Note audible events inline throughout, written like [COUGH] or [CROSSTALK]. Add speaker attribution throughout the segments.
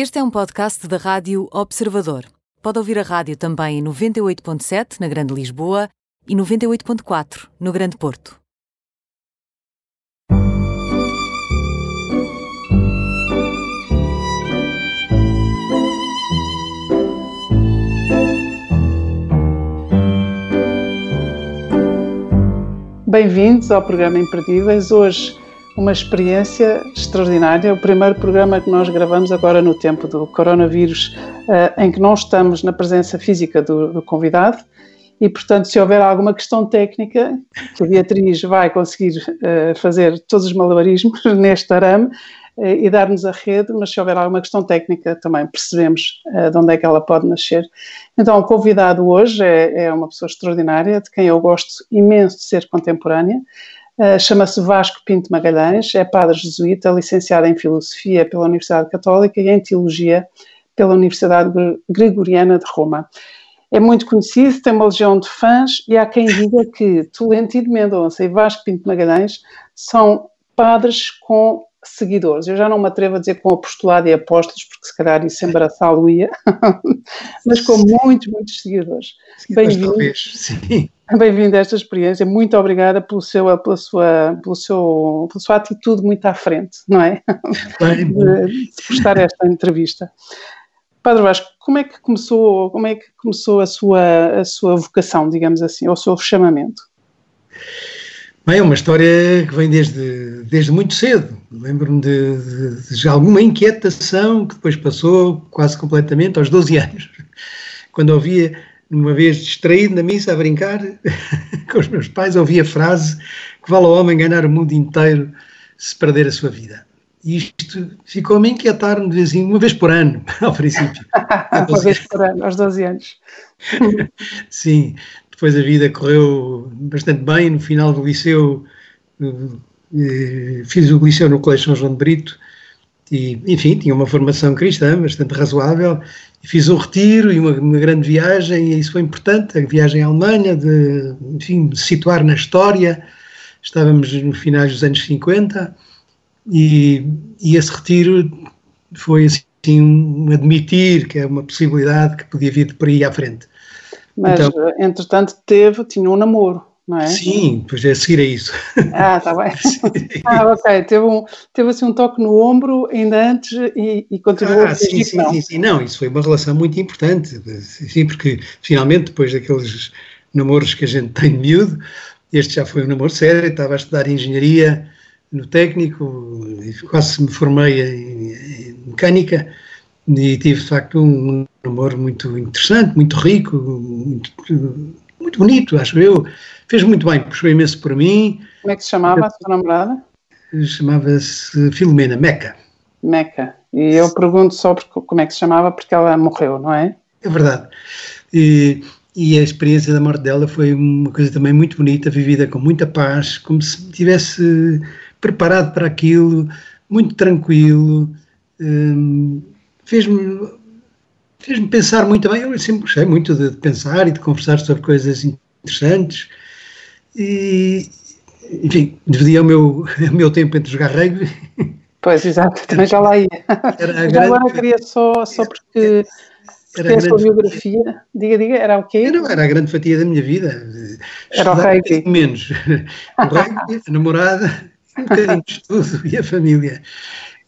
Speaker 1: Este é um podcast da Rádio Observador. Pode ouvir a rádio também em 98.7 na Grande Lisboa e 98.4 no Grande Porto.
Speaker 2: Bem-vindos ao programa Imperdíveis. Hoje, uma experiência extraordinária. O primeiro programa que nós gravamos agora no tempo do coronavírus, uh, em que não estamos na presença física do, do, convidado. E, portanto, se houver alguma questão técnica, que a Beatriz vai conseguir uh, fazer todos os malabarismos [LAUGHS] neste arame, eh, e dar-nos a rede, mas se houver alguma questão técnica também percebemos de onde é que ela pode nascer. Então, o convidado hoje é, é uma pessoa extraordinária, de quem eu gosto imenso de ser contemporânea. Uh, Chama-se Vasco Pinto Magalhães, é padre jesuíta, licenciado em Filosofia pela Universidade Católica e em Teologia pela Universidade Gregoriana de Roma. É muito conhecido, tem uma legião de fãs e há quem diga que Tolentino Mendonça e Vasco Pinto Magalhães são padres com seguidores. Eu já não me atrevo a dizer com apostolado e apóstolos, porque se calhar isso embaraçá-lo-ia, [LAUGHS] mas com muitos, muitos seguidores.
Speaker 3: Bem-vindo.
Speaker 2: Bem-vindo a esta experiência. Muito obrigada pelo seu, pela, sua, pelo seu, pela sua atitude muito à frente, não é? Bem, [LAUGHS] de, de prestar esta entrevista. Padre Vasco, como é que começou, como é que começou a sua, a sua vocação, digamos assim, ou o seu chamamento?
Speaker 3: Bem, é uma história que vem desde, desde muito cedo. Lembro-me de, de, de, alguma inquietação que depois passou quase completamente aos 12 anos, [LAUGHS] quando ouvia, uma vez distraído na missa a brincar [LAUGHS] com os meus pais, ouvia a frase que vale ao homem ganhar o mundo inteiro se perder a sua vida. E isto ficou-me a inquietar-me de vez em uma vez por ano, [LAUGHS] ao princípio.
Speaker 2: uma vez por ano, aos 12 anos.
Speaker 3: Sim, depois a vida correu bastante bem. No final do liceu, eh, fiz o liceu no Colégio São João de Brito e, enfim, tinha uma formação cristã bastante razoável. Fiz um retiro e uma, uma, grande viagem, e isso foi importante. A viagem à Alemanha, de, enfim, situar na história. Estávamos no finais dos anos 50 e, e esse retiro foi assim um admitir que é uma possibilidade que podia vir de por aí à frente.
Speaker 2: Mas, então, entretanto, teve, tinha um namoro, não é?
Speaker 3: Sim, pois é, a seguir a isso. [LAUGHS]
Speaker 2: Ah, está bem. ah, ok. Teve, um, teve assim um toque no ombro ainda antes e, e continuou
Speaker 3: ah, a sim, sim, sim, sim. Não, isso foi uma relação muito importante. Sim, porque finalmente, depois daqueles namoros que a gente tem de miúdo, este já foi um namoro sério, estava a estudar engenharia no técnico, quase me formei em, em mecânica e tive de facto um namoro muito interessante, muito rico, muito, muito bonito, acho eu. Fez muito bem, puxou imenso por mim.
Speaker 2: Como é que se chamava a sua namorada?
Speaker 3: Chamava-se Filomena Meca.
Speaker 2: Meca. E eu pergunto só como é que se chamava, porque ela morreu, não é?
Speaker 3: É verdade. E, e a experiência da morte dela foi uma coisa também muito bonita, vivida com muita paz, como se tivesse preparado para aquilo, muito tranquilo. Hum, fez-me fez-me pensar muito bem. Eu sempre gostei muito de pensar e de conversar sobre coisas interessantes. E, enfim, dividia o meu, [LAUGHS] o meu tempo entre jogar rugby.
Speaker 2: Pois, exato, também já lá ia. Era grande, agora queria só, só porque, porque a sua biografia, diga, diga, era o quê?
Speaker 3: Era, era a grande fatia da minha vida.
Speaker 2: Era o rugby.
Speaker 3: Menos. O rugby, a namorada, um bocadinho de estudo e a família.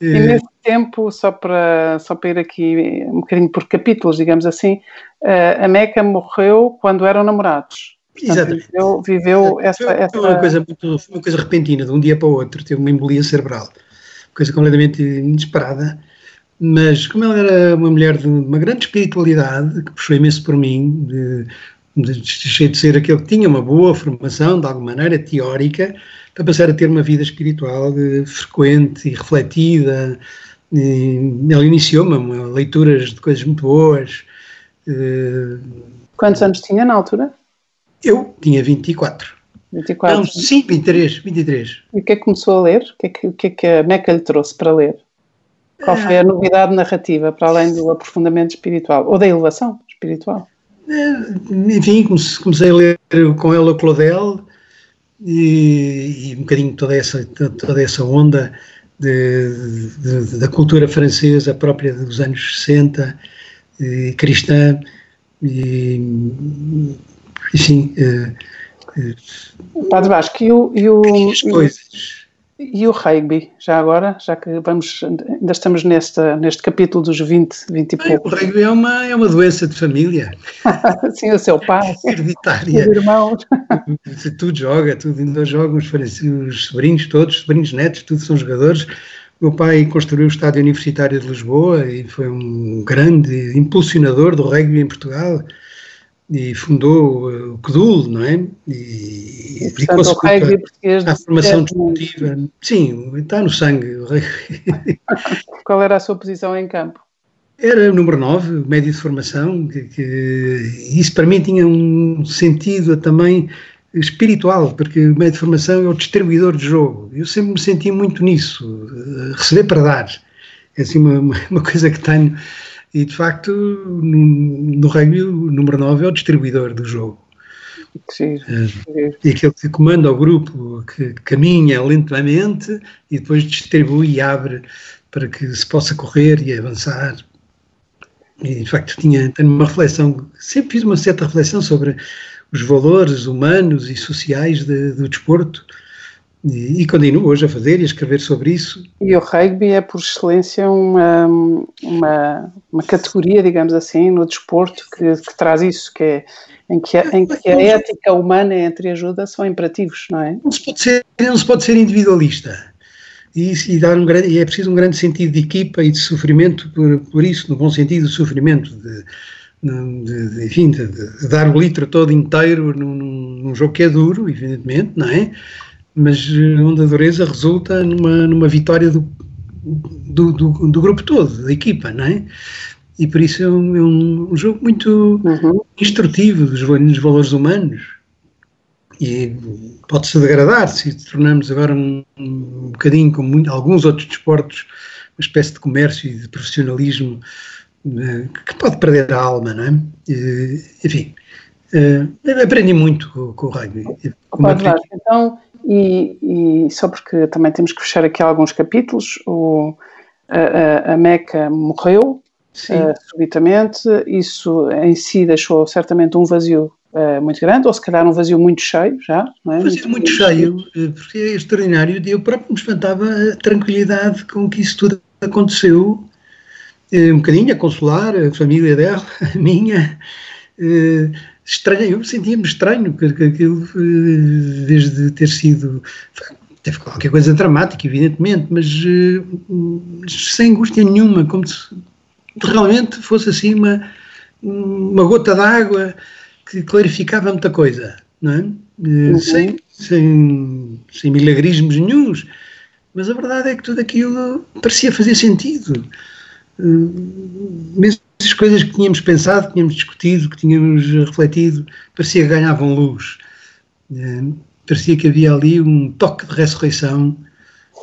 Speaker 2: E nesse tempo, só para, só para ir aqui um bocadinho por capítulos, digamos assim, eh, a Meca morreu quando eram namorados.
Speaker 3: Exatamente.
Speaker 2: Viveu, viveu essa,
Speaker 3: foi,
Speaker 2: essa...
Speaker 3: Uma coisa muito, uma coisa repentina, de um dia para o outro, teve uma embolia cerebral. Coisa completamente inesperada. Mas como ela era uma mulher de uma grande espiritualidade, que puxou imenso por mim, de, de, de, de ser aquele que tinha uma boa formação, de alguma maneira, teórica, para passar a ter uma vida espiritual eh, frequente e refletida. E ela iniciou-me leituras de coisas muito boas.
Speaker 2: Eh, Quantos anos tinha na altura?
Speaker 3: Eu tinha 24.
Speaker 2: 24? Não,
Speaker 3: sim, 23, 23.
Speaker 2: E o que é que começou a ler? O que é que, o que, é que a Meca lhe trouxe para ler? Qual foi a novidade narrativa, para além do aprofundamento espiritual? Ou da elevação espiritual?
Speaker 3: Eh, enfim, comecei a ler com ela Claudel, e, e, um bocadinho toda essa, toda essa onda de, de, da cultura francesa própria dos anos 60, eh, cristã, e, enfim. Eh,
Speaker 2: eh, Padre Vasco, e o, e o, coisas e o rugby, já agora, já que vamos, ainda estamos neste, neste capítulo dos 20, 20 e poucos.
Speaker 3: O rugby é uma, é uma doença de família. [LAUGHS]
Speaker 2: Sim, o seu pai,
Speaker 3: hereditária.
Speaker 2: os irmãos.
Speaker 3: tudo joga, tudo, ainda jogam os, os sobrinhos todos, sobrinhos netos, tudo são jogadores. O meu pai construiu o Estádio Universitário de Lisboa e foi um grande impulsionador do rugby em Portugal e fundou o CDUL, não é?
Speaker 2: E, e português
Speaker 3: a formação desportiva. Sim, está no sangue. [LAUGHS]
Speaker 2: Qual era a sua posição em campo?
Speaker 3: Era o número 9, médio de formação, que, que, isso para mim tinha um sentido também espiritual, porque o médio de formação é o distribuidor de jogo. Eu sempre me senti muito nisso, receber para dar. É assim uma, [LAUGHS] uma coisa que tenho e de facto, no, no rugby, o número 9 é o distribuidor do jogo.
Speaker 2: Sim,
Speaker 3: é, e aquele que comanda o grupo, que caminha lentamente e depois distribui e abre para que se possa correr e avançar. E de facto tinha, tenho uma reflexão, sempre fiz uma certa reflexão sobre os valores humanos e sociais de, do desporto e, e, continuo hoje a fazer e a escrever sobre isso.
Speaker 2: E o rugby é, por excelência, uma, uma, uma categoria, digamos assim, no desporto que, que traz isso, que é, em, que a, em que a ética humana e a entreajuda são imperativos, não é?
Speaker 3: Não se pode ser, não se pode ser individualista. E, e, dar um grande, e é preciso um grande sentido de equipa e de sofrimento por, por isso, no bom sentido de sofrimento, de, de, de enfim, de, de, dar o litro todo inteiro num, num jogo que é duro, evidentemente, não é? Mas eh, onde a dureza resulta numa, numa vitória do, do, do, do, grupo todo, da equipa, não é? E por isso é um, é um jogo muito uhum. instrutivo dos, dos, valores humanos. E pode-se degradar se tornamos agora um, um bocadinho, como muito, alguns outros desportos, uma espécie de comércio e de profissionalismo uh, que pode perder a alma, não é? Uh, enfim, uh, aprendi muito com, com o rugby.
Speaker 2: Pode então, e, e, só porque também temos que fechar aqui alguns capítulos, o, a, a, Meca morreu uh, subitamente, isso em si deixou certamente um vazio uh, muito grande, ou se calhar um vazio muito cheio já. Não
Speaker 3: é? Um vazio muito, muito cheio, cheio, porque é extraordinário, eu próprio me espantava a tranquilidade com que isso tudo aconteceu, um bocadinho a consolar a família dela, [LAUGHS] a minha, estranho, eu sentia-me estranho, porque aquilo, eh, desde ter sido. Teve qualquer coisa dramática, evidentemente, mas uh, sem angústia nenhuma, como se realmente fosse assim uma, uma gota d'água que clarificava muita coisa, não é? Uh, uhum. sem, sem, sem milagrismos nenhums. Mas a verdade é que tudo aquilo parecia fazer sentido. Mesmo as coisas que tínhamos pensado, que tínhamos discutido, que tínhamos refletido, parecia que ganhavam luz. Eh, parecia que havia ali um toque de ressurreição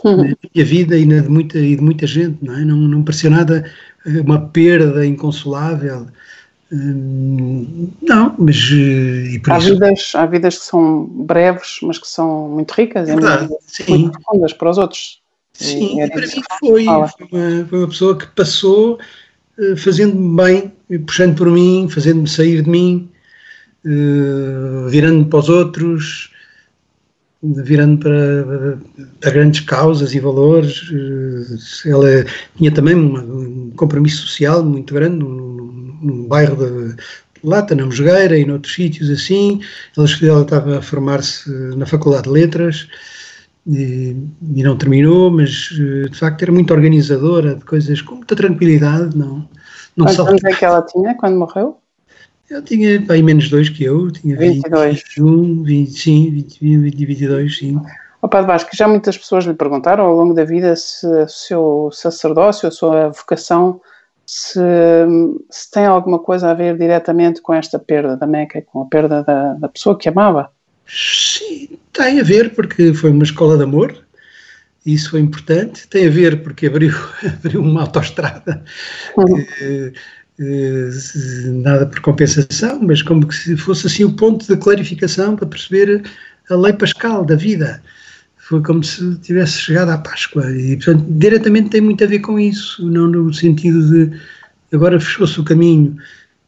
Speaker 3: uhum. na minha vida e na de muita, e de muita gente, não é? Não, não parecia nada eh, uma perda inconsolável. Eh, não, mas e
Speaker 2: por há, isso... vidas, há vidas que são breves, mas que são muito ricas
Speaker 3: é verdade, e
Speaker 2: muito profundas para os outros.
Speaker 3: Sim, e, para mim foi, foi uma, foi uma pessoa que passou fazendo-me bem, puxando por mim, fazendo-me sair de mim, eh, virando-me para os outros, virando para, para, grandes causas e valores. Eh, ela tinha também uma, um compromisso social muito grande no, bairro de Lata, na Mosgueira e noutros sítios assim. Ela, ela estava a formar-se na Faculdade de Letras e, e, não terminou, mas eh, de facto era muito organizadora de coisas com muita tranquilidade. Não,
Speaker 2: não Quantos anos é que ela tinha quando morreu?
Speaker 3: Eu tinha bem menos dois que eu, tinha 22. 21, 20, sim, 20, 20, 22, sim.
Speaker 2: O Padre Vasco, já muitas pessoas lhe perguntaram ao longo da vida se o seu sacerdócio, a sua vocação, se, se tem alguma coisa a ver diretamente com esta perda da Meca, com a perda da, da pessoa que amava.
Speaker 3: Sim, tem a ver porque foi uma escola de amor, isso foi importante. Tem a ver porque abriu, [LAUGHS] abriu uma autoestrada, uhum. eh, eh, nada por compensação, mas como se fosse assim o ponto de clarificação para perceber a lei pascal da vida. foi como se tivesse chegado à Páscoa. E, portanto, diretamente tem muito a ver com isso, não no sentido de agora fechou-se o caminho.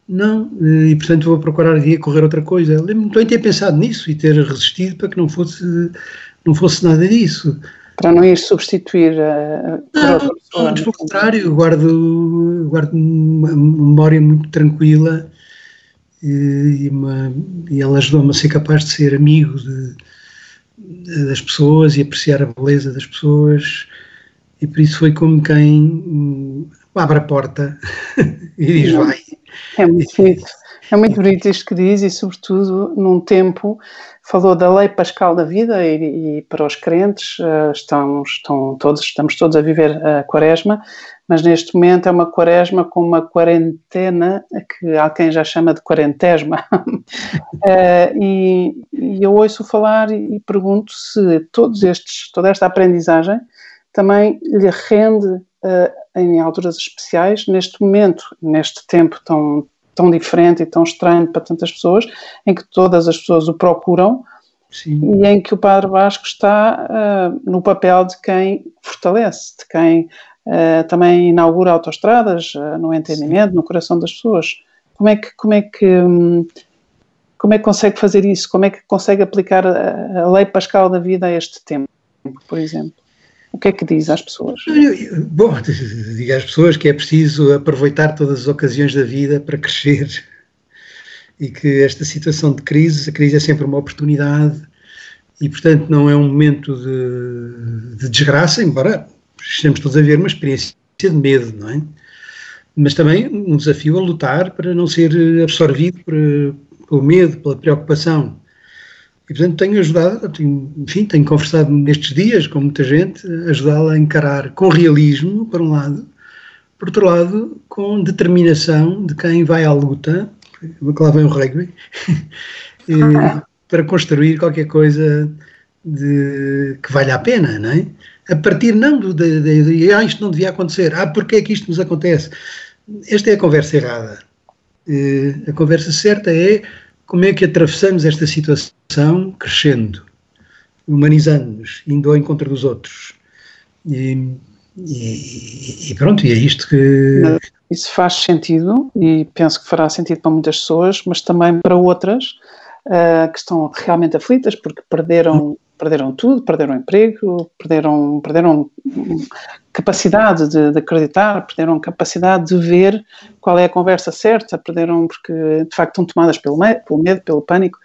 Speaker 3: Não, e portanto vou procurar de correr outra coisa. Lembro-me também ter pensado nisso e ter resistido para que não fosse, não fosse nada disso.
Speaker 2: Para não ir substituir a.
Speaker 3: Não, não, antes pelo contrário, guardo, guardo uma memória muito tranquila e, uma, e ela ajudou-me a ser capaz de ser amigo de, de, das pessoas e apreciar a beleza das pessoas e por isso foi como quem hum, abre a porta [LAUGHS] e diz vai.
Speaker 2: É muito bonito. É muito bonito isto que diz e, sobretudo, num tempo, falou da lei pascal da vida e, e para os crentes uh, estamos, estão todos, estamos todos a viver a quaresma, mas neste momento é uma quaresma com uma quarentena que alguém já chama de quarentesma. uh, [LAUGHS] e, e, eu ouço falar e, e pergunto se todos estes, toda esta aprendizagem também lhe rende uh, em alturas especiais, neste momento, neste tempo tão, tão diferente e tão estranho para tantas pessoas, em que todas as pessoas o procuram Sim. e em que o Padre Vasco está uh, no papel de quem fortalece, de quem uh, também inaugura autoestradas uh, no entendimento, Sim. no coração das pessoas. Como é que como é que um, como é que consegue fazer isso? Como é que consegue aplicar a, a lei pascal da vida a este tempo, por exemplo? O que é que diz às pessoas?
Speaker 3: Bom, [LAUGHS] digo às pessoas que é preciso aproveitar todas as ocasiões da vida para crescer [LAUGHS] e que esta situação de crise, a crise é sempre uma oportunidade e, portanto, não é um momento de, de desgraça, embora estejamos todos a ver uma experiência de medo, não é? Mas também um desafio a lutar para não ser absorvido por, pelo medo, pela preocupação. E, portanto, tenho ajudado, tenho, enfim, tenho conversado nestes dias com muita gente, ajudá-la a encarar com realismo, por um lado, por outro lado, com determinação de quem vai à luta, que lá vem o rugby, [LAUGHS] para construir qualquer coisa de, que valha a pena, não é? A partir não do, de, de, de, ah, isto não devia acontecer, ah, porque é que isto nos acontece? Esta é a conversa errada. a conversa certa é como é que atravessamos esta situação crescendo, humanizando-nos, indo ao encontro dos outros. E, e, e, pronto, e é isto que.
Speaker 2: Isso faz sentido e penso que fará sentido para muitas pessoas, mas também para outras uh, que estão realmente aflitas porque perderam perderam tudo, perderam emprego, perderam, perderam capacidade de, de, acreditar, perderam capacidade de ver qual é a conversa certa, perderam porque de facto estão tomadas pelo medo, pelo pânico.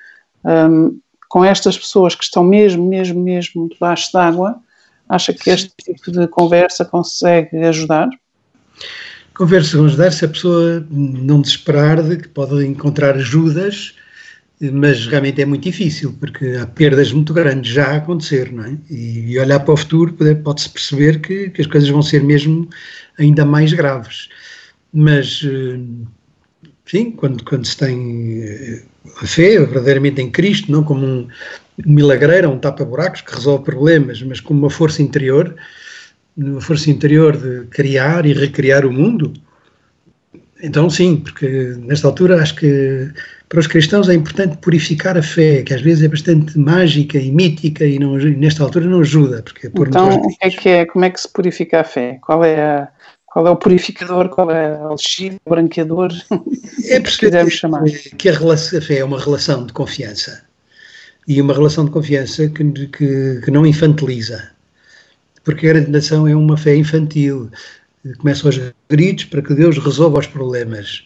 Speaker 2: Um, com estas pessoas que estão mesmo, mesmo, mesmo debaixo d'água, acha que este tipo de conversa consegue ajudar?
Speaker 3: Conversa com ajudar se a pessoa não desesperar de que pode encontrar ajudas mas realmente é muito difícil, porque há perdas muito grandes já a acontecer, não é? E, olhar para o futuro pode-se perceber que, que, as coisas vão ser mesmo ainda mais graves. Mas, eh, sim, quando, quando se tem eh, a fé verdadeiramente em Cristo, não como um milagreiro, um tapa-buracos que resolve problemas, mas como uma força interior, uma força interior de criar e recriar o mundo, então sim, porque nesta altura acho que para os cristãos é importante purificar a fé, que às vezes é bastante mágica e mítica e, não, nesta altura não ajuda. Porque é
Speaker 2: então, o que é que é, como é que se purifica a fé? Qual é, a, qual é o purificador, qual é o elixir, o branqueador?
Speaker 3: É [LAUGHS] porque quisermos chamar. que a, relação, a fé é uma relação de confiança e uma relação de confiança que, que, que não infantiliza. Porque a gradação é uma fé infantil. Começa aos gritos para que Deus resolva os problemas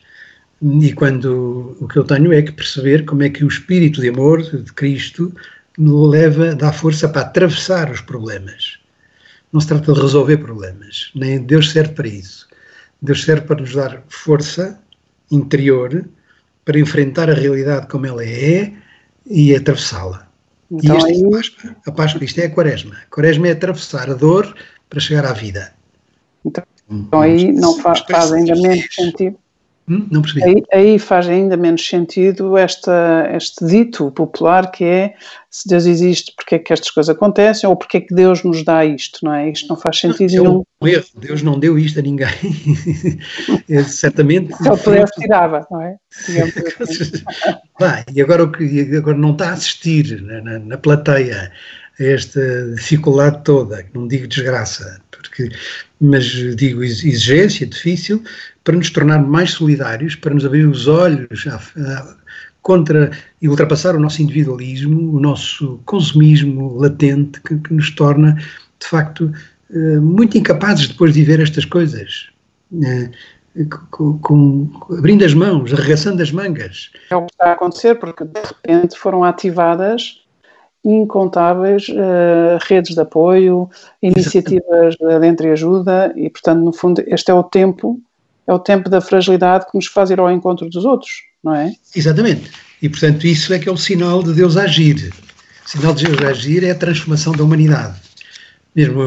Speaker 3: e quando o que eu tenho é que perceber como é que o espírito de amor de Cristo me leva, dá força para atravessar os problemas. Não se trata de resolver problemas, nem Deus serve para isso. Deus serve para nos dar força interior para enfrentar a realidade como ela é e atravessá-la. Então, e isto aí... é a Páscoa. A Páscoa, isto é a Quaresma. A Quaresma é atravessar a dor para chegar à vida.
Speaker 2: Então, então aí não faz, faz ainda menos sentido
Speaker 3: Hum, não percebi.
Speaker 2: Aí, aí, faz ainda menos sentido esta, este dito popular que é se Deus existe, porque é que estas coisas acontecem ou porque é que Deus nos dá isto, não é? Isto não faz sentido
Speaker 3: é nenhum. Um erro. Deus não deu isto a ninguém. [LAUGHS] é, certamente.
Speaker 2: Se ele pudesse, tirava, não é? [LAUGHS]
Speaker 3: Assim. Vai, e agora, agora não está a assistir na, na, na plateia esta dificuldade toda, não digo desgraça, porque, mas digo exigência difícil, para nos tornar mais solidários, para nos abrir os olhos a, contra e ultrapassar o nosso individualismo, o nosso consumismo latente, que, que nos torna, de facto, eh, muito incapazes depois de ver estas coisas. Eh, com, com, abrindo as mãos, arregaçando as mangas.
Speaker 2: É o que está a acontecer, porque de repente foram ativadas incontáveis uh, redes de apoio, iniciativas de entreajuda e, portanto, no fundo, este é o tempo, é o tempo da fragilidade que nos faz ir ao encontro dos outros, não é?
Speaker 3: Exatamente. E, portanto, isso é que é o sinal de Deus agir. O sinal de Deus agir é a transformação da humanidade. Mesmo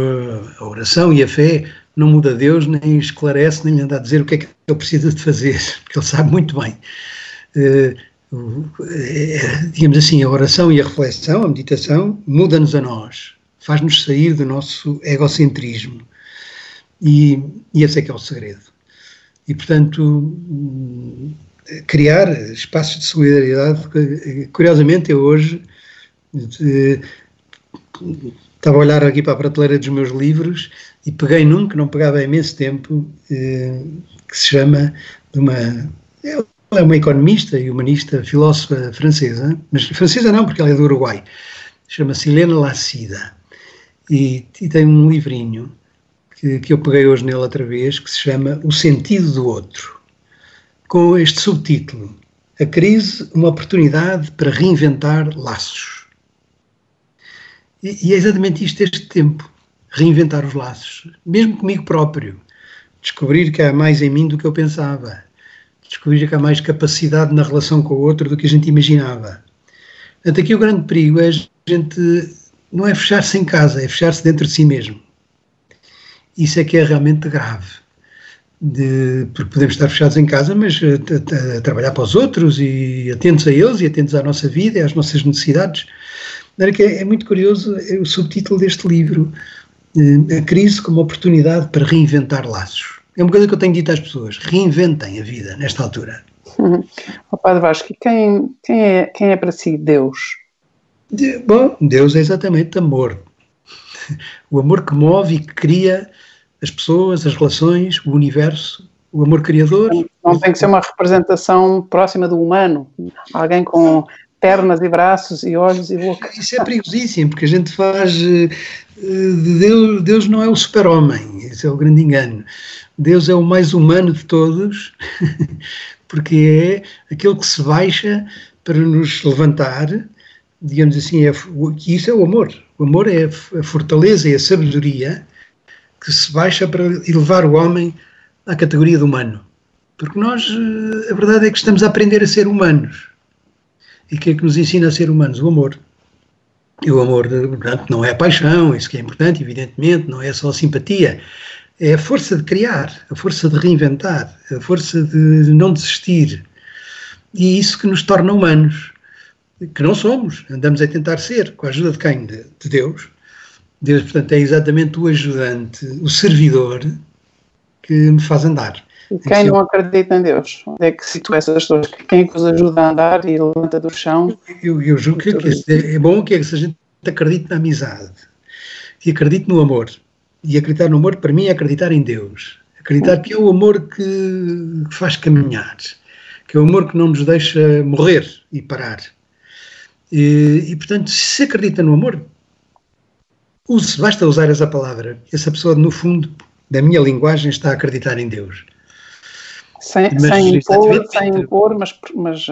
Speaker 3: a oração e a fé não muda Deus, nem esclarece, nem lhe anda a dizer o que é que ele precisa de fazer, [LAUGHS] porque ele sabe muito bem. Uh, digamos assim, a oração e a reflexão, a meditação, muda-nos a nós, faz-nos sair do nosso egocentrismo. E, e esse é que é o segredo. E, portanto, criar espaços de solidariedade. Curiosamente, eu hoje eh, estava a olhar aqui para a prateleira dos meus livros e peguei num que não pegava há imenso tempo, eh, que se chama de uma. Ela é uma economista e humanista, filósofa francesa, mas francesa não, porque ela é do Uruguai. Chama-se Helena Lacida. E, e, tem um livrinho que, que eu peguei hoje nele outra vez, que se chama O Sentido do Outro, com este subtítulo: A crise, uma oportunidade para reinventar laços. E, e é exatamente isto este tempo reinventar os laços, mesmo comigo próprio. Descobrir que há mais em mim do que eu pensava. Descobrir que há mais capacidade na relação com o outro do que a gente imaginava. Portanto, aqui o grande perigo é a gente não é fechar-se em casa, é fechar-se dentro de si mesmo. Isso é que é realmente grave. De, porque podemos estar fechados em casa, mas a, a, a, trabalhar para os outros e atentos a eles e atentos à nossa vida e às nossas necessidades. É, é muito curioso é o subtítulo deste livro, eh, a crise como oportunidade para reinventar laços. É uma coisa que eu tenho dito às pessoas: reinventem a vida nesta altura. [LAUGHS]
Speaker 2: Uhum. Oh, Padre Vasco, quem, quem, é, quem é para si Deus?
Speaker 3: De, bom, Deus é exatamente amor. O amor que move e que cria as pessoas, as relações, o universo, o amor criador.
Speaker 2: Não tem que ser uma representação próxima do humano, alguém com pernas e braços e olhos e boca.
Speaker 3: Isso é perigosíssimo, porque a gente faz. Eh, Deus, Deus não é o super-homem, esse é o grande engano. Deus é o mais humano de todos, [LAUGHS] porque é aquele que se baixa para nos levantar, digamos assim, é, isso é o amor. O amor é a fortaleza e a sabedoria que se baixa para elevar o homem à categoria de humano. Porque nós, eh, a verdade é que estamos a aprender a ser humanos e que é que nos ensina a ser humanos? O amor. E o amor, portanto, não é paixão, isso que é importante, evidentemente, não é só simpatia, é a força de criar, a força de reinventar, a força de não desistir. E isso que nos torna humanos, que não somos, andamos a tentar ser, com a ajuda de quem? De, de Deus. Deus, portanto, é exatamente o ajudante, o servidor que me faz andar.
Speaker 2: Quem não acredita em Deus? Onde é que situa essas pessoas? Quem é que os ajuda a andar e levanta do chão?
Speaker 3: Eu, eu julgo que, é, é bom que, é que se a gente acredite na amizade, e acredite no amor. E acreditar no amor, para mim, é acreditar em Deus. Acreditar que é o amor que faz caminhar, que é o amor que não nos deixa morrer e parar. E, e portanto, se se acredita no amor, use, basta usar essa palavra. Essa pessoa, no fundo, da minha linguagem, está a acreditar em Deus.
Speaker 2: Sem, sem impor, sem impor mas, mas,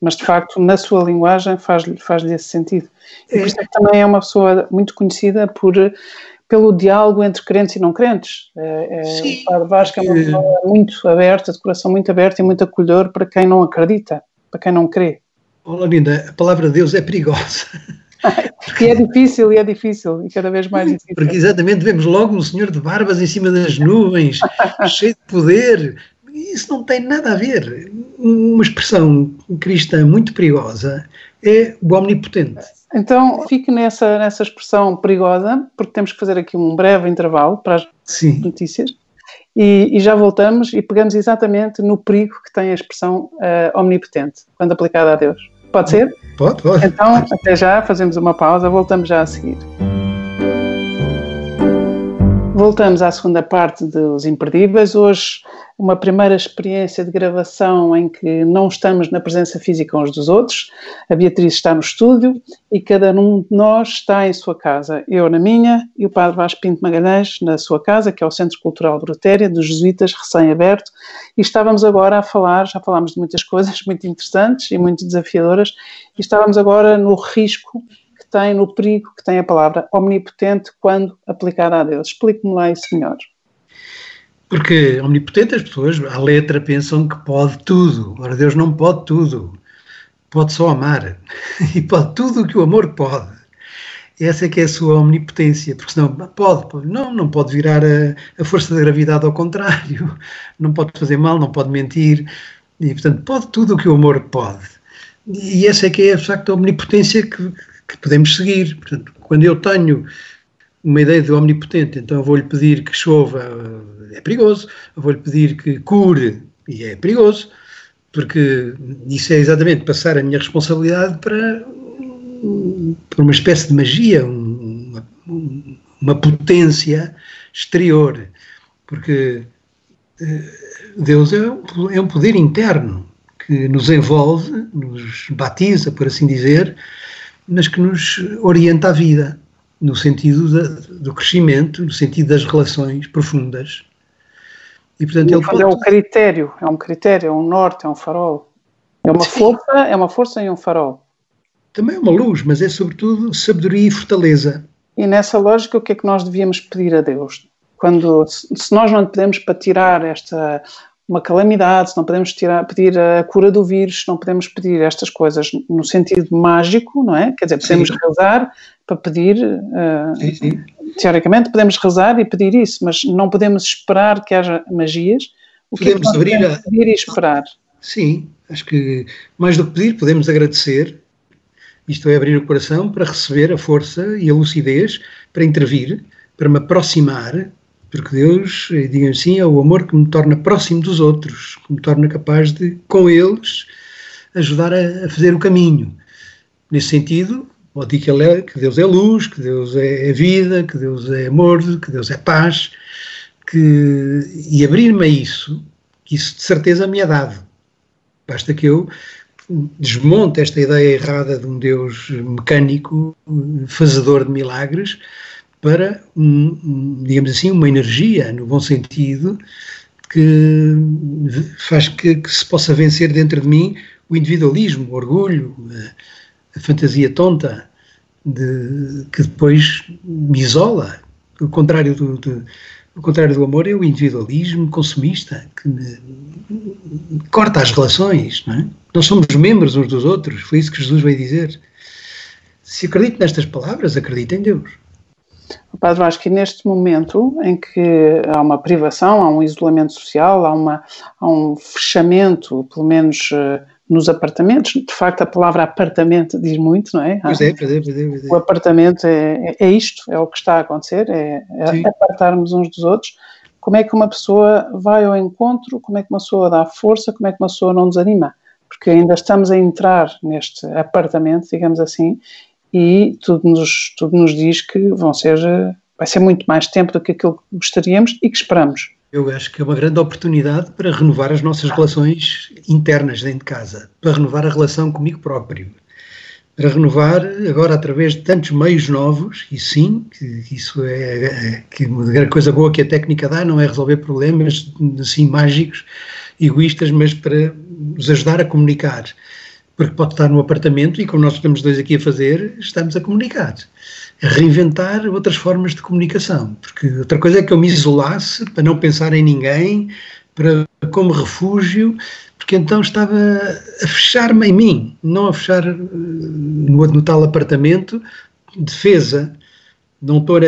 Speaker 2: mas de facto na sua linguagem faz-lhe faz esse sentido. E por isso é que também é uma pessoa muito conhecida por, pelo diálogo entre crentes e não crentes. É, é, Sim. O Padre Vasco é uma pessoa muito aberta, de coração muito aberto e muito acolhedor para quem não acredita, para quem não crê.
Speaker 3: Olá, Linda, a palavra de Deus é perigosa. [LAUGHS]
Speaker 2: e é difícil, e é difícil, e cada vez mais difícil.
Speaker 3: Porque exatamente vemos logo um senhor de barbas em cima das nuvens, [LAUGHS] cheio de poder, isso não tem nada a ver. Uma expressão cristã muito perigosa é o omnipotente.
Speaker 2: Então, fique nessa, nessa expressão perigosa, porque temos que fazer aqui um breve intervalo para as Sim. notícias. E, e, já voltamos e pegamos exatamente no perigo que tem a expressão uh, omnipotente, quando aplicada a Deus. Pode ser?
Speaker 3: Pode, pode.
Speaker 2: Então, até já, fazemos uma pausa, voltamos já a seguir. Voltamos à segunda parte dos Imperdíveis. Hoje, uma primeira experiência de gravação em que não estamos na presença física uns dos outros. A Beatriz está no estúdio e cada um de nós está em sua casa. Eu na minha e o Padre Vasco Pinto Magalhães na sua casa, que é o Centro Cultural Brutéria dos Jesuítas, recém-aberto. E estávamos agora a falar, já falámos de muitas [LAUGHS] coisas muito interessantes e muito desafiadoras, e estávamos agora no risco tem, no perigo que tem a palavra omnipotente quando aplicada a Deus. Explique-me lá isso, Senhor.
Speaker 3: Porque omnipotente as pessoas, à letra, pensam que pode tudo. Ora, Deus não pode tudo. Pode só amar. [LAUGHS] E pode tudo o que o amor pode. Essa é que é a sua omnipotência, porque senão pode, pode não, não pode virar a, a, força da gravidade ao contrário, [LAUGHS] não pode fazer mal, não pode mentir, e portanto pode tudo o que o amor pode. E essa é que é, de facto, a omnipotência que, que podemos seguir. Portanto, quando eu tenho uma ideia de omnipotente, então vou-lhe pedir que chova, é perigoso, vou-lhe pedir que cure, e é perigoso, porque isso é exatamente passar a minha responsabilidade para, para uma espécie de magia, uma, uma potência exterior, porque eh, Deus é um, é um poder interno que nos envolve, nos batiza, por assim dizer, mas que nos orienta a vida, no sentido da, do crescimento, no sentido das relações profundas.
Speaker 2: E, portanto, ele pode... é um critério, é um critério, é um norte, é um farol. É uma Sim. força, é uma força e um farol.
Speaker 3: Também é uma luz, mas é sobretudo sabedoria e fortaleza.
Speaker 2: E nessa lógica, o que é que nós devíamos pedir a Deus? Quando, se nós não pedimos para tirar esta uma calamidade, se não podemos tirar, pedir a cura do vírus, se não podemos pedir estas coisas no sentido mágico, não é? Quer dizer, podemos sim. rezar para pedir, uh, sim, sim. teoricamente podemos rezar e pedir isso, mas não podemos esperar que haja magias.
Speaker 3: O podemos que é que abrir
Speaker 2: pedir e esperar?
Speaker 3: Sim, acho que mais do que pedir, podemos agradecer, isto é, abrir o coração para receber a força e a lucidez para intervir, para me aproximar porque Deus, digam assim, é o amor que me torna próximo dos outros, que me torna capaz de, com eles, ajudar a, a fazer o caminho. Nesse sentido, pode dizer que, é, que Deus é luz, que Deus é, é vida, que Deus é amor, que Deus é paz, que, e abrir-me a isso, isso de certeza me é dado. Basta que eu desmonte esta ideia errada de um Deus mecânico, fazedor de milagres, para, digamos assim, uma energia, no bom sentido, que faz que, que, se possa vencer dentro de mim o individualismo, o orgulho, a, fantasia tonta, de, que depois me isola. O contrário do, o contrário do amor é o individualismo consumista, que me, corta as relações. Não é? Nós somos membros uns dos outros, foi isso que Jesus veio dizer. Se acredito nestas palavras, acredito em Deus.
Speaker 2: Padre Vasco, neste momento em que há uma privação, há um isolamento social, há, uma, há um fechamento, pelo menos uh, nos apartamentos, de facto a palavra apartamento diz muito, não é?
Speaker 3: Pois é, pois é, pois é, pois
Speaker 2: é. O apartamento é, é, é, isto, é o que está a acontecer, é, é apartarmos uns dos outros. Como é que uma pessoa vai ao encontro, como é que uma pessoa dá força, como é que uma pessoa não desanima? Porque ainda estamos a entrar neste apartamento, digamos assim, e tudo nos, tudo nos diz que vão ser, vai ser muito mais tempo do que aquilo que gostaríamos e que esperamos.
Speaker 3: Eu acho que é uma grande oportunidade para renovar as nossas relações internas dentro de casa, para renovar a relação comigo próprio, para renovar agora através de tantos meios novos, e sim, isso é, é que uma coisa boa que a técnica dá não é resolver problemas assim mágicos, egoístas, mas para nos ajudar a comunicar porque pode estar no apartamento e, como nós estamos dois aqui a fazer, estamos a comunicar. A reinventar outras formas de comunicação. Porque outra coisa é que eu me isolasse para não pensar em ninguém, para como refúgio, porque então estava a fechar-me em mim, não a fechar eh, no, no tal apartamento, defesa. Não estou a,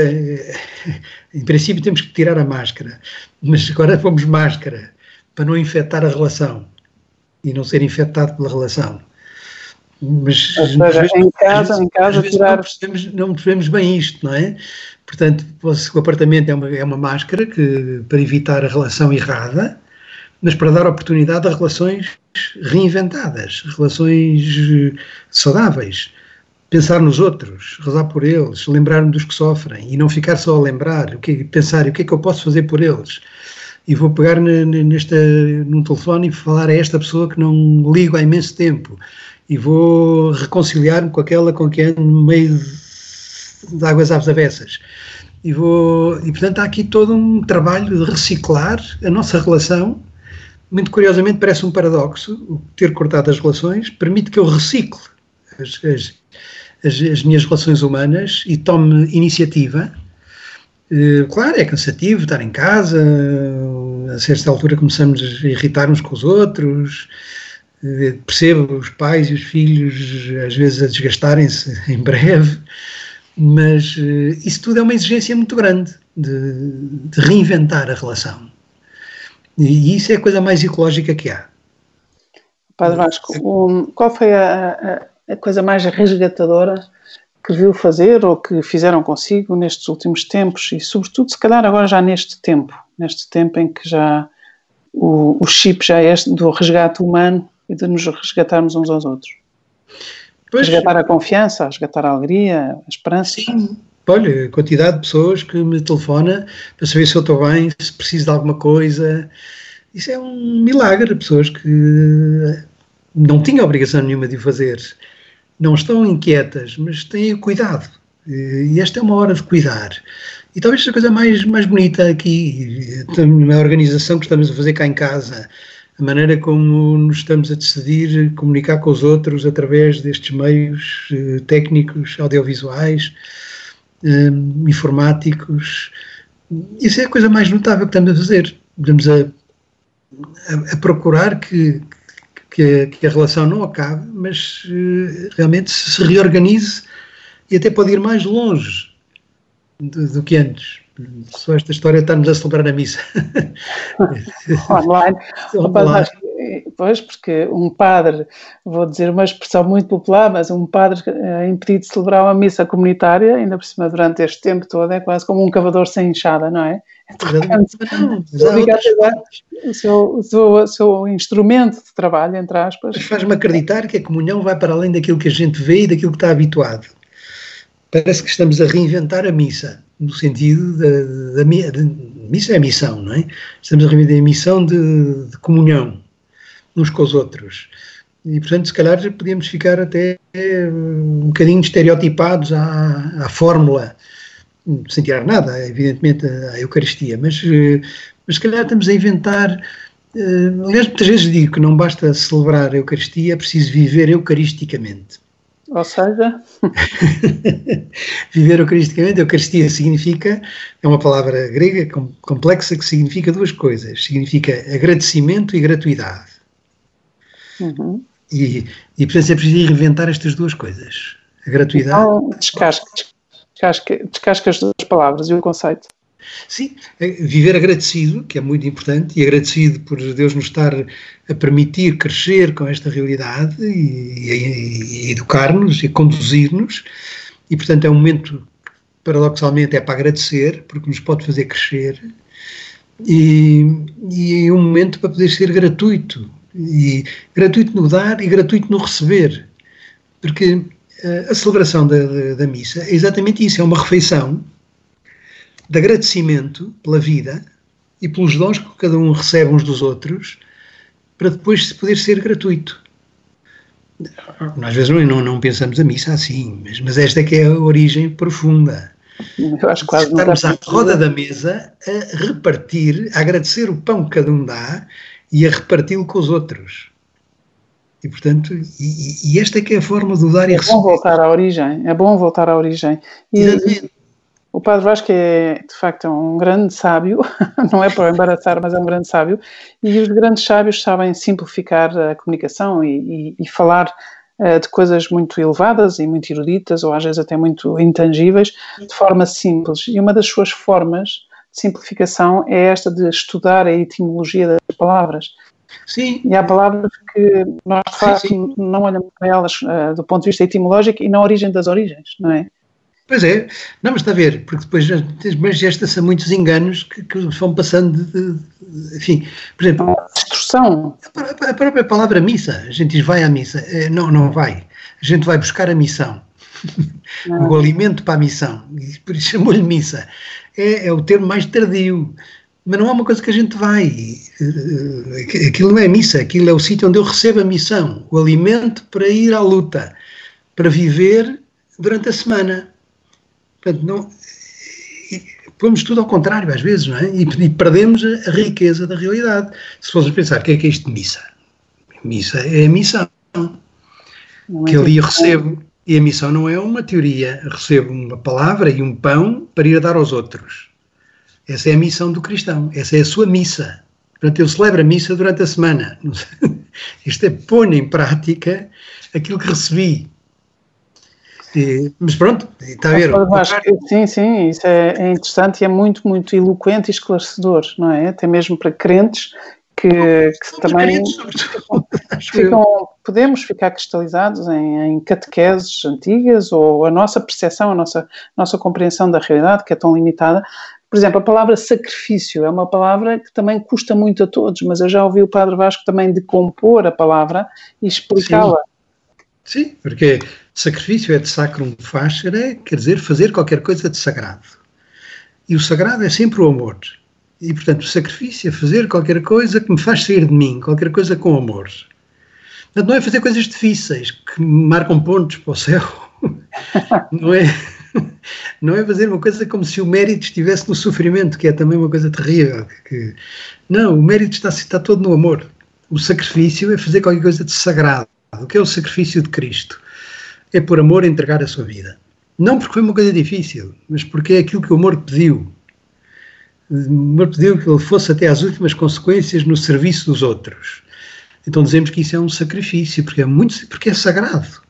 Speaker 3: Em princípio temos que tirar a máscara, mas agora fomos máscara para não infectar a relação e não ser infectado pela relação.
Speaker 2: Mas, seja, vezes, em casa, em casa tirar...
Speaker 3: não, percebemos, não percebemos bem isto, não é? Portanto, o apartamento é uma, é uma máscara que, para evitar a relação errada, mas para dar oportunidade a relações reinventadas, relações eh, saudáveis. Pensar nos outros, rezar por eles, lembrar-me dos que sofrem e não ficar só a lembrar, o que, pensar o que é que eu posso fazer por eles. E vou pegar nesta, num telefone e falar a esta pessoa que não ligo há imenso tempo e vou reconciliar-me com aquela com quem ando no meio de, águas às avessas. E, vou, e portanto há aqui todo um trabalho de reciclar a nossa relação muito curiosamente parece um paradoxo, ter cortado as relações permite que eu recicle as, as, as, as minhas relações humanas e tome iniciativa. Uh, claro, é cansativo estar em casa, a certa altura começamos a irritar-nos com os outros, percebo os pais e os filhos às vezes a desgastarem-se [LAUGHS] em breve, mas uh, isso tudo é uma exigência muito grande de, de reinventar a relação. E isso é a coisa mais ecológica que há.
Speaker 2: Padre Vasco, um, qual foi a, a, a, coisa mais resgatadora que viu fazer ou que fizeram consigo nestes últimos tempos e, sobretudo, se calhar agora já neste tempo, neste tempo em que já o, o chip já é do resgate humano e de nos resgatarmos uns aos outros? Pois, resgatar a confiança, resgatar a alegria, a esperança.
Speaker 3: Sim, olha, a quantidade de pessoas que me telefona para saber se eu estou bem, se preciso de alguma coisa. Isso é um milagre. Pessoas que não tinham obrigação nenhuma de o fazer, não estão inquietas, mas têm cuidado. E esta é uma hora de cuidar. E talvez seja a coisa mais, mais bonita aqui, na organização que estamos a fazer cá em casa, a maneira como nos estamos a decidir comunicar com os outros através destes meios eh, técnicos, audiovisuais, um, informáticos. Isso é a coisa mais notável que estamos a fazer. Estamos a, a, a procurar que, que a, que, a, relação não acabe, mas uh, realmente se reorganize e até pode ir mais longe do, do que antes. Só esta história está-nos a celebrar a missa. [LAUGHS]
Speaker 2: Online. [LAUGHS] Online. Pois, porque um padre, vou dizer uma expressão muito popular, mas um padre é impedido de celebrar uma missa comunitária, ainda por cima durante este tempo todo, é quase como um cavador sem enxada, não é? o, seu, o, seu, o seu instrumento de trabalho, entre aspas.
Speaker 3: Faz-me acreditar que a comunhão vai para além daquilo que a gente vê e daquilo que está habituado. Parece que estamos a reinventar a missa, no sentido da, da, da missa é missão, não é? Estamos a reinventar a missão de, de comunhão uns com os outros. E, portanto, se calhar podíamos ficar até um bocadinho estereotipados à, à fórmula, sem tirar nada, evidentemente, à Eucaristia, mas, mas se calhar estamos a inventar. Uh, aliás, muitas vezes digo que não basta celebrar a Eucaristia, é preciso viver eucaristicamente.
Speaker 2: Ou seja, [LAUGHS]
Speaker 3: viver eucaristicamente, Eucaristia significa, é uma palavra grega complexa que significa duas coisas: significa agradecimento e gratuidade. Uhum. E, e, portanto, é preciso reinventar estas duas coisas. A gratuidade. Então,
Speaker 2: descasca, descasca, descasca as duas palavras e o conceito.
Speaker 3: Sim, é viver agradecido, que é muito importante, e agradecido por Deus nos estar a permitir crescer com esta realidade e, educar-nos e conduzir-nos, e portanto é um momento, paradoxalmente, é para agradecer, porque nos pode fazer crescer, e, e é um momento para poder ser gratuito, e gratuito no dar e gratuito no receber. Porque eh, a celebração da, da, da, missa é exatamente isso: é uma refeição de agradecimento pela vida e pelos dons que cada um recebe uns dos outros, para depois poder ser gratuito. Às vezes não, não pensamos a missa assim, mas, mas esta é que é a origem profunda. Eu acho quase Estarmos à roda da mesa a repartir, a agradecer o pão que cada um dá e a reparti-lo com os outros. E, portanto, e, e, esta é que é a forma de dar e receber.
Speaker 2: É bom voltar à origem, é bom voltar à origem. E, Exatamente. O Padre Vasco é, de facto, um grande sábio, [LAUGHS] não é para embaraçar, mas é um grande sábio, e os grandes sábios sabem simplificar a comunicação e, e, e falar uh, de coisas muito elevadas e muito eruditas, ou às vezes até muito intangíveis, de forma simples. E uma das suas formas simplificação é esta de estudar a etimologia das palavras.
Speaker 3: Sim.
Speaker 2: E há palavras que nós de facto sim, sim. não olhamos para elas uh, do ponto de vista etimológico e na origem das origens, não é?
Speaker 3: Pois é, não, mas está a ver, porque depois mas gesta-se muitos enganos que, que vão passando de, de, enfim, por exemplo,
Speaker 2: expressão.
Speaker 3: A própria palavra missa, a gente diz vai à missa. Eh, não, não vai. A gente vai buscar a missão. [LAUGHS] o alimento para a missão. Por isso chamou-lhe missa. É, é o termo mais tardio mas não é uma coisa que a gente vai. Eh, aquilo não é missa, aquilo é o sítio onde eu recebo a missão, o alimento para ir à luta, para viver durante a semana. Portanto, não, pomos tudo ao contrário às vezes, não é? E, e perdemos a, a, riqueza da realidade. Se fôssemos pensar, o que é que é isto de missa? Missa é a missão não que é ali eu recebo. E a missão não é uma teoria. Recebo uma palavra e um pão para ir a dar aos outros. Essa é a missão do cristão, essa é a sua missa. Portanto, eu celebro a missa durante a semana. [LAUGHS] Isto é pôr em prática aquilo que recebi. E, mas pronto, está a ver.
Speaker 2: sim, sim, isso é, é, interessante e é muito, muito eloquente e esclarecedor, não é? Até mesmo para crentes que, que também [LAUGHS] ficam, podemos ficar cristalizados em, em, catequeses antigas ou a nossa percepção, a nossa, nossa compreensão da realidade, que é tão limitada, por exemplo, a palavra sacrifício é uma palavra que também custa muito a todos, mas eu já ouvi o Padre Vasco também decompor a palavra e explicá-la.
Speaker 3: Sim. Sim, porque sacrifício é de sacrum facere, quer dizer fazer qualquer coisa de sagrado. E o sagrado é sempre o amor. E, portanto, o sacrifício é fazer qualquer coisa que me faz sair de mim, qualquer coisa com amor. Portanto, não é fazer coisas difíceis que marcam pontos para o céu. [LAUGHS] não é não é fazer uma coisa como se o mérito estivesse no sofrimento, que é também uma coisa terrível. Que, não, o mérito está, está todo no amor. O sacrifício é fazer qualquer coisa de sagrado. O que é o sacrifício de Cristo? É por amor entregar a sua vida. Não porque foi uma coisa difícil, mas porque é aquilo que o amor pediu. O amor pediu que ele fosse até às últimas consequências no serviço dos outros. Então dizemos que isso é um sacrifício, porque é muito, porque é sagrado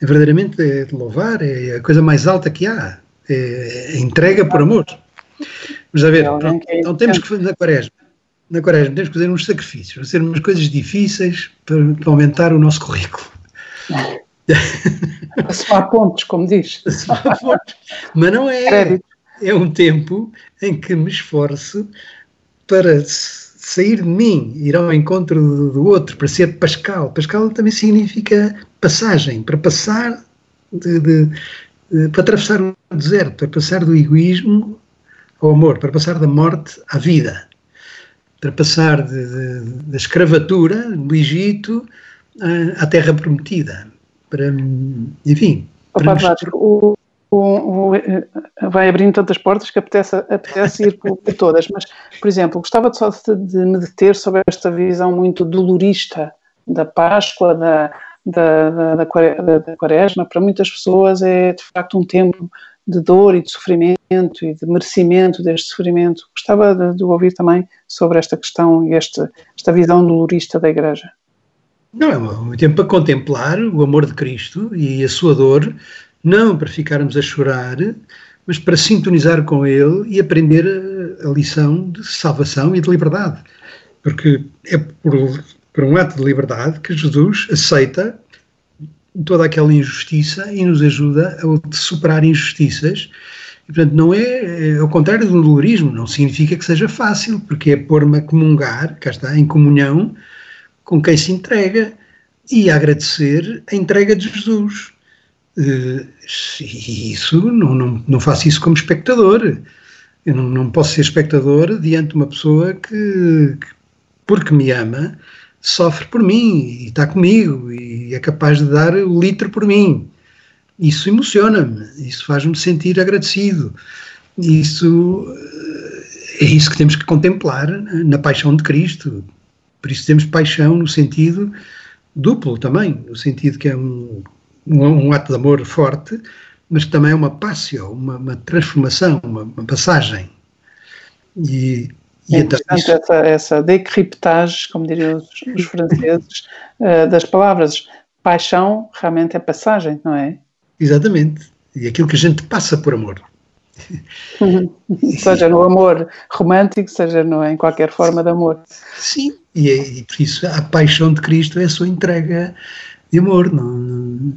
Speaker 3: é verdadeiramente é de louvar, é a coisa mais alta que há, é, é entrega por amor. Mas a ver, pronto, então temos que fazer na quaresma, na quaresma temos que fazer uns sacrifícios, fazer umas coisas difíceis para, para aumentar o nosso currículo.
Speaker 2: Há pontos, como diz.
Speaker 3: Mas não é. É um tempo em que me esforço para sair de mim, ir ao encontro do, do outro, para ser Pascal. Pascal também significa passagem, para passar de, de, de, para atravessar o deserto, para passar do egoísmo ao amor, para passar da morte à vida, para passar da escravatura do Egito à, à terra prometida, para, enfim.
Speaker 2: Para nos... o, o, o, eh, vai abrindo tantas portas que apetece, apetece ir por, por, todas, mas, por exemplo, gostava só de, de me deter sobre esta visão muito dolorista da Páscoa, da, da, da, da, quaresma, para muitas pessoas é de facto um tempo de dor e de sofrimento e de merecimento deste sofrimento. Gostava de, de ouvir também sobre esta questão e este, esta visão dolorista da Igreja.
Speaker 3: Não, é um tempo para contemplar o amor de Cristo e a sua dor, não para ficarmos a chorar, mas para sintonizar com Ele e aprender a lição de salvação e de liberdade. Porque é por por um ato de liberdade que Jesus aceita toda aquela injustiça e nos ajuda a superar injustiças. E, portanto, não é, é ao contrário do dolorismo, não significa que seja fácil, porque é pôr-me a comungar, cá está, em comunhão com quem se entrega e agradecer a entrega de Jesus. Uh, e isso, não, não, não faço isso como espectador. Eu não, não posso ser espectador diante de uma pessoa que, que porque me ama, sofre por mim e está comigo e é capaz de dar o litro por mim. Isso emociona-me, isso faz-me sentir agradecido. Isso eh, é isso que temos que contemplar na paixão de Cristo. Por isso temos paixão no sentido duplo também, no sentido que é um, um, um ato de amor forte, mas que também é uma passio, uma, uma transformação, uma, uma passagem.
Speaker 2: E é então, interessante essa, essa decriptagem, como diriam os, os franceses, uh, [LAUGHS] das palavras. Paixão realmente é passagem, não é?
Speaker 3: Exatamente. E aquilo que a gente passa por amor. [LAUGHS]
Speaker 2: seja no amor romântico, seja no, em qualquer forma de amor.
Speaker 3: Sim, e, é, e por isso a paixão de Cristo é a sua entrega de amor. Não, não,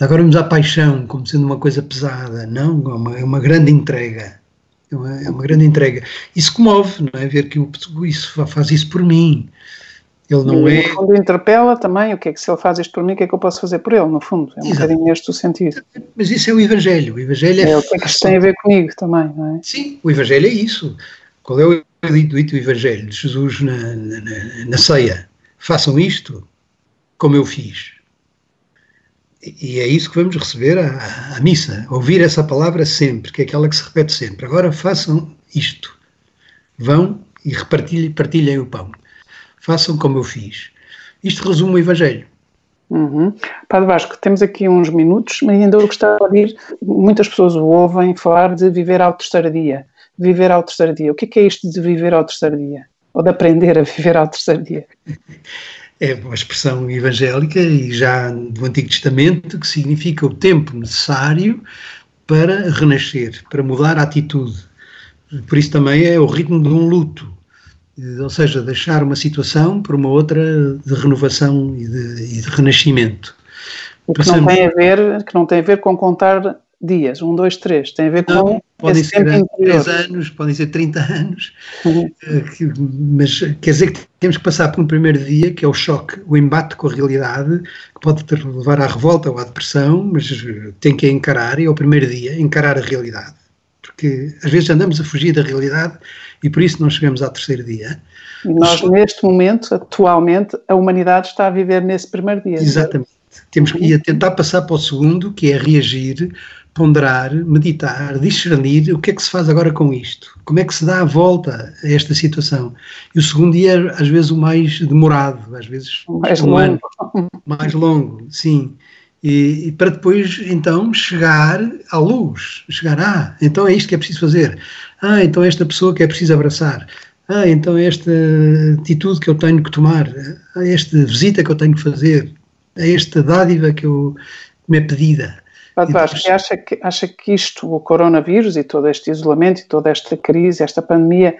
Speaker 3: agora vamos à paixão como sendo uma coisa pesada. Não, é uma, é uma grande entrega. É uma, é uma grande entrega. Isso comove, não é? Ver que o isso faz isso por mim. Ele não
Speaker 2: e,
Speaker 3: é.
Speaker 2: No fundo, interpela também o que é que se ele faz isto por mim, o que é que eu posso fazer por ele, no fundo. É um Exato. bocadinho este o sentido.
Speaker 3: Mas isso é o Evangelho. O Evangelho é.
Speaker 2: é o que é que isto tem a ver comigo também, não é?
Speaker 3: Sim, o Evangelho é isso. Qual é o dito Evangelho de Jesus na, na, na ceia? Façam isto como eu fiz. E é isso que vamos receber à, à missa. Ouvir essa palavra sempre, que é aquela que se repete sempre. Agora façam isto. Vão e repartilhem partilhem o pão façam como eu fiz. Isto resume o Evangelho.
Speaker 2: Uhum. Padre Vasco, temos aqui uns minutos, mas ainda eu gostava de ouvir, muitas pessoas o ouvem falar de viver ao terceiro dia. Viver ao terceiro dia. O que é, que é isto de viver ao terceiro dia? Ou de aprender a viver ao terceiro dia? [LAUGHS]
Speaker 3: É uma expressão evangélica e já do Antigo Testamento que significa o tempo necessário para renascer, para mudar a atitude. Por isso também é o ritmo de um luto ou seja, deixar uma situação por uma outra de renovação e de, e de renascimento.
Speaker 2: O que não, tem a ver, que não tem a ver com contar dias, um, dois, três, tem a ver não, com
Speaker 3: podem ser 10 anos, podem ser 30 anos, uhum. Eh, mas quer dizer que temos que passar por um primeiro dia, que é o choque, o embate com a realidade, que pode levar à revolta ou à depressão, mas tem que encarar, e é o primeiro dia, encarar a realidade. Porque às vezes andamos a fugir da realidade e por isso não chegamos ao terceiro dia.
Speaker 2: Nós, neste momento, atualmente, a humanidade está a viver nesse primeiro dia.
Speaker 3: Exatamente. Temos que ir a tentar passar para o segundo, que é reagir, ponderar, meditar, discernir o que é que se faz agora com isto. Como é que se dá a volta a esta situação? E o segundo dia é, às vezes, o mais demorado, às vezes
Speaker 2: mais um longo. ano
Speaker 3: mais longo, sim. E, e, para depois, então, chegar à luz. Chegar, ah, então é isto que é preciso fazer. Ah, então é esta pessoa que é preciso abraçar. Ah, então é esta atitude que eu tenho que tomar. Ah, esta visita que eu tenho que fazer. É esta dádiva que, eu, que me é pedida.
Speaker 2: Mas depois... acha que, acha que isto, o coronavírus e todo este isolamento e toda esta crise, esta pandemia,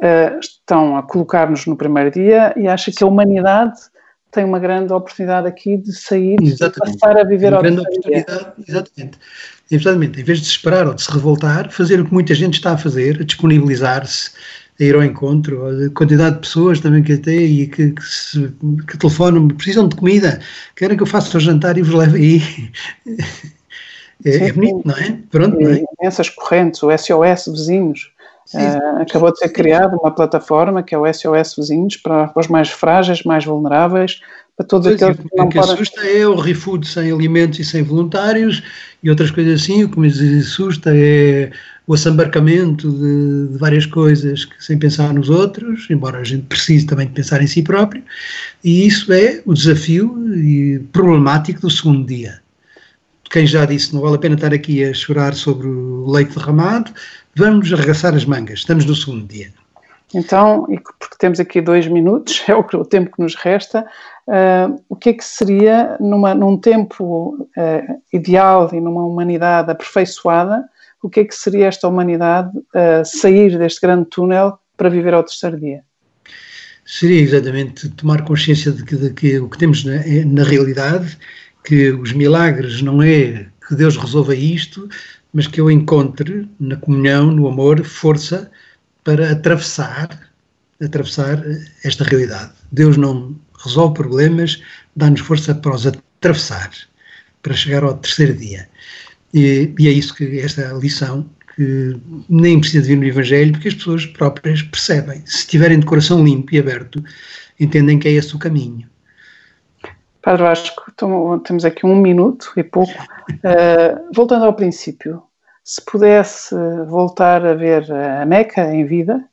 Speaker 2: uh, estão a colocar-nos no primeiro dia e acha que a humanidade tem uma grande oportunidade aqui de sair exatamente. e passar a viver
Speaker 3: uma grande oportunidade, exatamente. Exatamente, em vez de se esperar ou de se revoltar, fazer o que muita gente está a fazer, disponibilizar-se, a ir ao encontro, a quantidade de pessoas também que tem e que, que, se, que telefonam, precisam de comida, querem que eu faça o jantar e vos leve aí. [LAUGHS] É, sim, é bonito, não é?
Speaker 2: Pronto, não é? Imensas correntes, o SOS Vizinhos, Uh, acabou de ser criada uma plataforma que é o SOS Vizinhos para, para os mais frágeis, mais vulneráveis, para todos aqueles que
Speaker 3: não podem... O que assusta é o refood sem alimentos e sem voluntários e outras coisas assim. O que me assusta é o assambarcamento de, de, várias coisas sem pensar nos outros, embora a gente precise também de pensar em si próprio. E isso é o desafio problemático do segundo dia. Quem já disse, não vale a pena estar aqui a chorar sobre o leite derramado, vamos arregaçar as mangas, estamos no segundo dia.
Speaker 2: Então, e porque temos aqui dois minutos, [LAUGHS] é o, o tempo que nos resta, uh, o que é que seria, numa, num tempo uh, ideal e numa humanidade aperfeiçoada, o que é que seria esta humanidade uh, sair deste grande túnel para viver ao terceiro dia?
Speaker 3: Seria exatamente tomar consciência de que, de que o que temos na, na realidade, que os milagres não é que Deus resolva isto, mas que eu encontre na comunhão, no amor, força para atravessar, atravessar esta realidade. Deus não resolve problemas, dá-nos força para os atravessar, para chegar ao terceiro dia. E, e é isso que esta lição que nem precisa de vir no Evangelho, porque as pessoas próprias percebem. Se tiverem de coração limpo e aberto, entendem que é esse o caminho.
Speaker 2: Padre Vasco, temos aqui um minuto e pouco. Uh, voltando ao princípio, se pudesse voltar a ver a Meca em vida,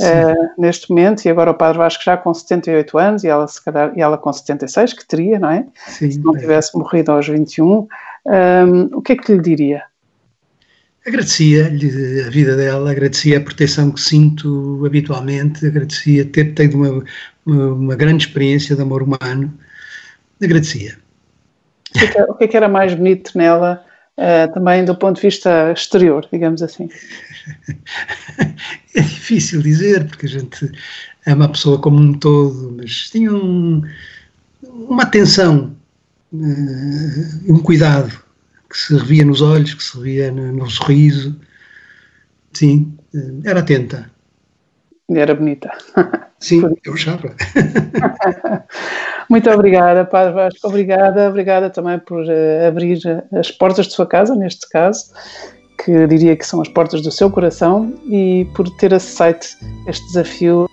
Speaker 2: uh, neste momento, e agora o Padre Vasco já com 78 anos e ela, se calhar, e ela com 76, que teria, não é? Sim, se não tivesse é. morrido aos 21, um, ehm, o que é que lhe diria?
Speaker 3: Agradecia-lhe a vida dela, agradecia a proteção que sinto habitualmente, agradecia ter tido uma, uma grande experiência de amor humano agradecia.
Speaker 2: O que, é que, o que, é que era mais bonito nela, uh, também do ponto de vista exterior, digamos assim? [LAUGHS]
Speaker 3: é difícil dizer, porque a gente ama a pessoa como um todo, mas tinha um, uma atenção uh, um cuidado que se revia nos olhos, que se revia no, no sorriso. Sim, uh, era atenta.
Speaker 2: Era bonita.
Speaker 3: Sim, eu achava. [LAUGHS]
Speaker 2: Muito obrigada, Padre Vasco. Obrigada, obrigada também por uh, abrir as portas de sua casa, neste caso, que diria que são as portas do seu coração, e por ter aceito este desafio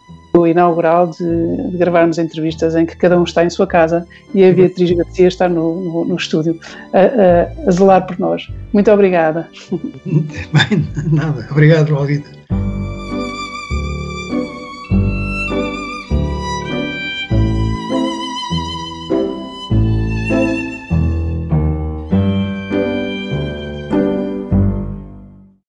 Speaker 2: inaugural de, de, gravarmos entrevistas em que cada um está em sua casa e a Beatriz Garcia está no, no, no estúdio a, a, a, zelar por nós. Muito obrigada. [LAUGHS]
Speaker 3: Bem, nada. Obrigado, Alvita.